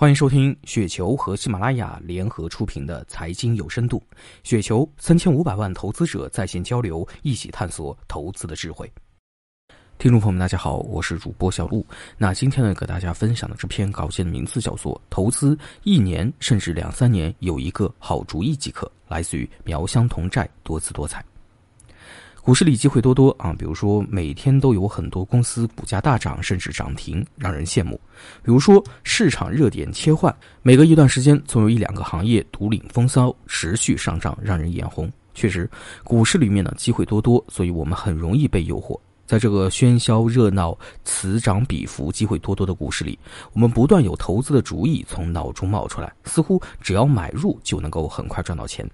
欢迎收听雪球和喜马拉雅联合出品的《财经有深度》，雪球三千五百万投资者在线交流，一起探索投资的智慧。听众朋友们，大家好，我是主播小璐。那今天呢，给大家分享的这篇稿件的名字叫做《投资一年甚至两三年有一个好主意即可》，来自于苗乡同寨多姿多彩。股市里机会多多啊，比如说每天都有很多公司股价大涨，甚至涨停，让人羡慕。比如说市场热点切换，每隔一段时间总有一两个行业独领风骚，持续上涨，让人眼红。确实，股市里面呢机会多多，所以我们很容易被诱惑。在这个喧嚣热闹、此涨彼伏、机会多多的股市里，我们不断有投资的主意从脑中冒出来，似乎只要买入就能够很快赚到钱。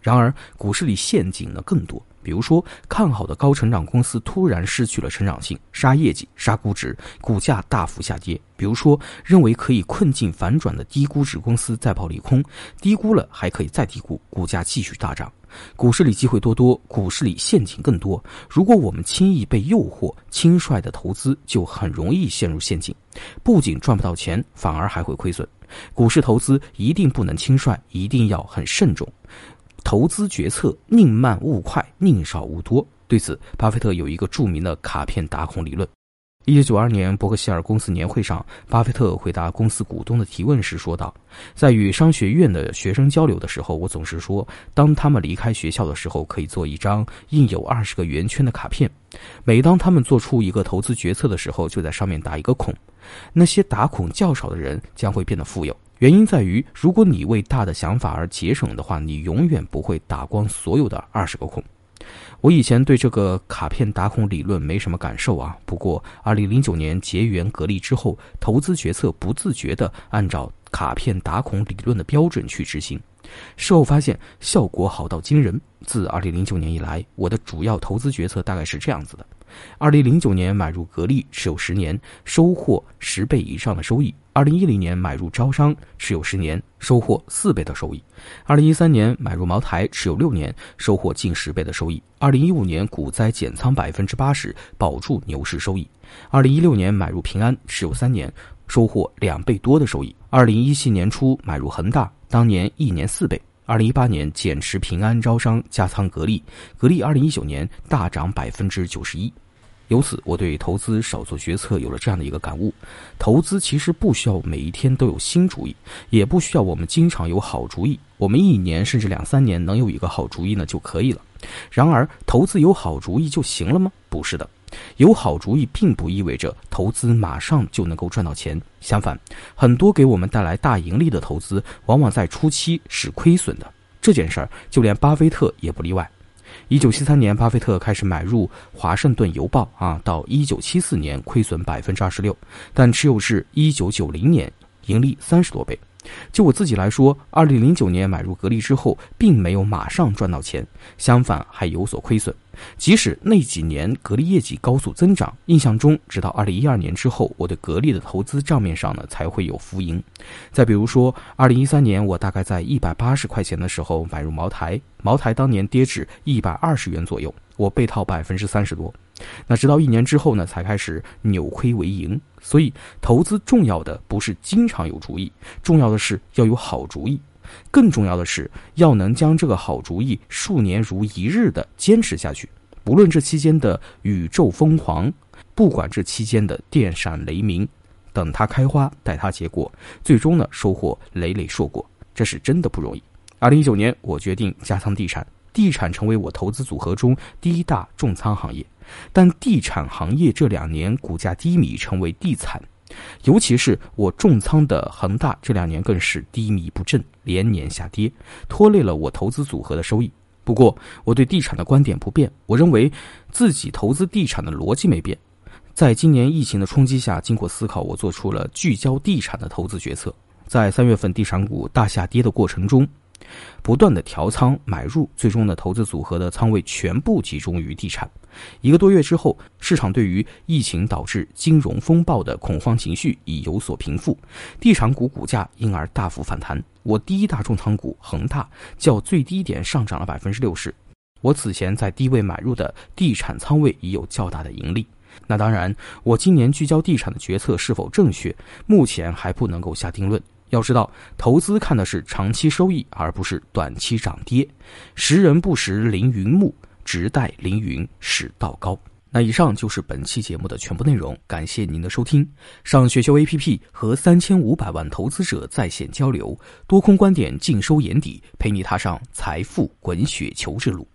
然而，股市里陷阱呢更多。比如说，看好的高成长公司突然失去了成长性，杀业绩、杀估值，股价大幅下跌；比如说，认为可以困境反转的低估值公司再跑利空，低估了还可以再低估，股价继续大涨。股市里机会多多，股市里陷阱更多。如果我们轻易被诱惑，轻率的投资就很容易陷入陷阱，不仅赚不到钱，反而还会亏损。股市投资一定不能轻率，一定要很慎重。投资决策宁慢勿快，宁少勿多。对此，巴菲特有一个著名的卡片打孔理论。一九九二年伯克希尔公司年会上，巴菲特回答公司股东的提问时说道：“在与商学院的学生交流的时候，我总是说，当他们离开学校的时候，可以做一张印有二十个圆圈的卡片。每当他们做出一个投资决策的时候，就在上面打一个孔。那些打孔较少的人将会变得富有。”原因在于，如果你为大的想法而节省的话，你永远不会打光所有的二十个孔。我以前对这个卡片打孔理论没什么感受啊。不过，二零零九年结缘格力之后，投资决策不自觉地按照卡片打孔理论的标准去执行，事后发现效果好到惊人。自二零零九年以来，我的主要投资决策大概是这样子的：二零零九年买入格力，持有十年，收获十倍以上的收益。二零一零年买入招商，持有十年，收获四倍的收益；二零一三年买入茅台，持有六年，收获近十倍的收益；二零一五年股灾减仓百分之八十，保住牛市收益；二零一六年买入平安，持有三年，收获两倍多的收益；二零一七年初买入恒大，当年一年四倍；二零一八年减持平安、招商，加仓格力，格力二零一九年大涨百分之九十一。由此，我对投资少做决策有了这样的一个感悟：投资其实不需要每一天都有新主意，也不需要我们经常有好主意。我们一年甚至两三年能有一个好主意呢就可以了。然而，投资有好主意就行了吗？不是的，有好主意并不意味着投资马上就能够赚到钱。相反，很多给我们带来大盈利的投资，往往在初期是亏损的。这件事儿，就连巴菲特也不例外。一九七三年，巴菲特开始买入《华盛顿邮报》啊，到一九七四年亏损百分之二十六，但持有至一九九零年盈利三十多倍。就我自己来说，二零零九年买入格力之后，并没有马上赚到钱，相反还有所亏损。即使那几年格力业绩高速增长，印象中直到二零一二年之后，我对格力的投资账面上呢才会有浮盈。再比如说，二零一三年我大概在一百八十块钱的时候买入茅台，茅台当年跌至一百二十元左右，我被套百分之三十多。那直到一年之后呢，才开始扭亏为盈。所以，投资重要的不是经常有主意，重要的是要有好主意。更重要的是，要能将这个好主意数年如一日的坚持下去，不论这期间的宇宙疯狂，不管这期间的电闪雷鸣，等它开花，待它结果，最终呢收获累累硕果，这是真的不容易。二零一九年，我决定加仓地产，地产成为我投资组合中第一大重仓行业，但地产行业这两年股价低迷，成为地惨。尤其是我重仓的恒大，这两年更是低迷不振，连年下跌，拖累了我投资组合的收益。不过，我对地产的观点不变，我认为自己投资地产的逻辑没变。在今年疫情的冲击下，经过思考，我做出了聚焦地产的投资决策。在三月份地产股大下跌的过程中。不断的调仓买入，最终呢，投资组合的仓位全部集中于地产。一个多月之后，市场对于疫情导致金融风暴的恐慌情绪已有所平复，地产股股价因而大幅反弹。我第一大重仓股恒大较最低点上涨了百分之六十。我此前在低位买入的地产仓位已有较大的盈利。那当然，我今年聚焦地产的决策是否正确，目前还不能够下定论。要知道，投资看的是长期收益，而不是短期涨跌。识人不识凌云木，直待凌云始道高。那以上就是本期节目的全部内容，感谢您的收听。上雪球 APP 和三千五百万投资者在线交流，多空观点尽收眼底，陪你踏上财富滚雪球之路。